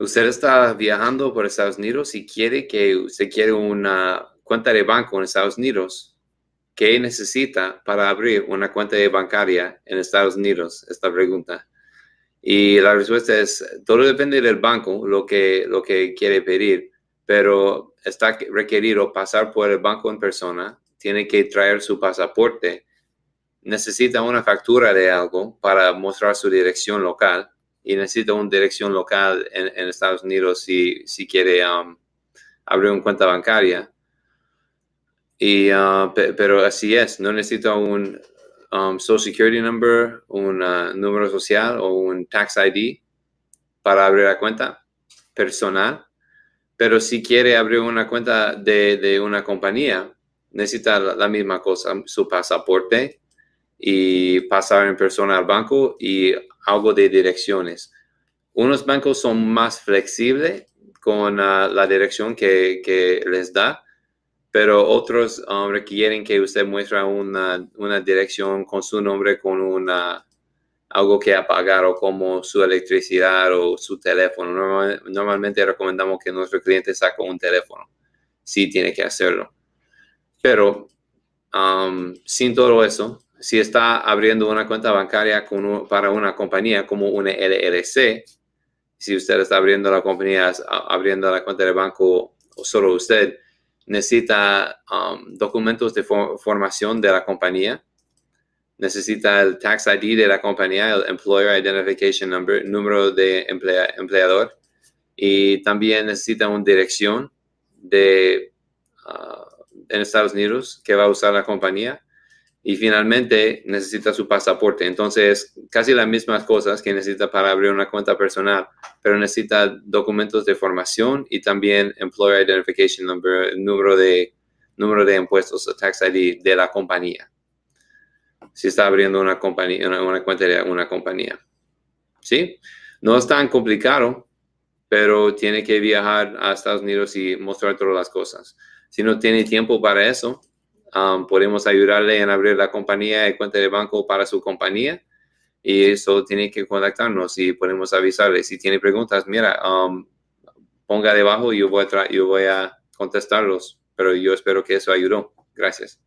usted está viajando por Estados Unidos y quiere que usted quiere una cuenta de banco en Estados Unidos, ¿qué necesita para abrir una cuenta de bancaria en Estados Unidos? Esta pregunta. Y la respuesta es, todo depende del banco, lo que, lo que quiere pedir, pero está requerido pasar por el banco en persona, tiene que traer su pasaporte, necesita una factura de algo para mostrar su dirección local y necesita una dirección local en, Estados Unidos si, si quiere um, abrir una cuenta bancaria. Y, uh, pero así es, no necesita un um, Social Security Number, un uh, número social o un Tax ID para abrir la cuenta personal. Pero si quiere abrir una cuenta de, de una compañía, necesita la, misma cosa, su pasaporte y pasar en persona al banco y algo de direcciones. Unos bancos son más flexibles con uh, la dirección que, les da, pero otros um, requieren que usted muestre una, dirección con su nombre, con una, algo que apagar o como su electricidad o su teléfono. normalmente recomendamos que nuestro cliente saque un teléfono. Sí tiene que hacerlo. Pero um, sin todo eso, si está abriendo una cuenta bancaria para una compañía como una LLC, si usted está abriendo la compañía, abriendo la cuenta de banco solo usted, necesita um, documentos de formación de la compañía, necesita el tax ID de la compañía, el Employer Identification Number, número de empleador, y también necesita una dirección de, uh, en Estados Unidos que va a usar la compañía y finalmente necesita su pasaporte. Entonces, casi las mismas cosas que necesita para abrir una cuenta personal, pero necesita documentos de formación y también Employer Identification Number, número de, número de impuestos, Tax ID de la compañía. Si está abriendo una, compañía, una, cuenta de una compañía. ¿Sí? No es tan complicado, pero tiene que viajar a Estados Unidos y mostrar todas las cosas. Si no tiene tiempo para eso, Um, podemos ayudarle en abrir la compañía y cuenta de banco para su compañía. Y eso tiene que contactarnos y podemos avisarle. Si tiene preguntas, mira, um, ponga debajo y yo voy, a yo voy a contestarlos. Pero yo espero que eso ayudó. Gracias.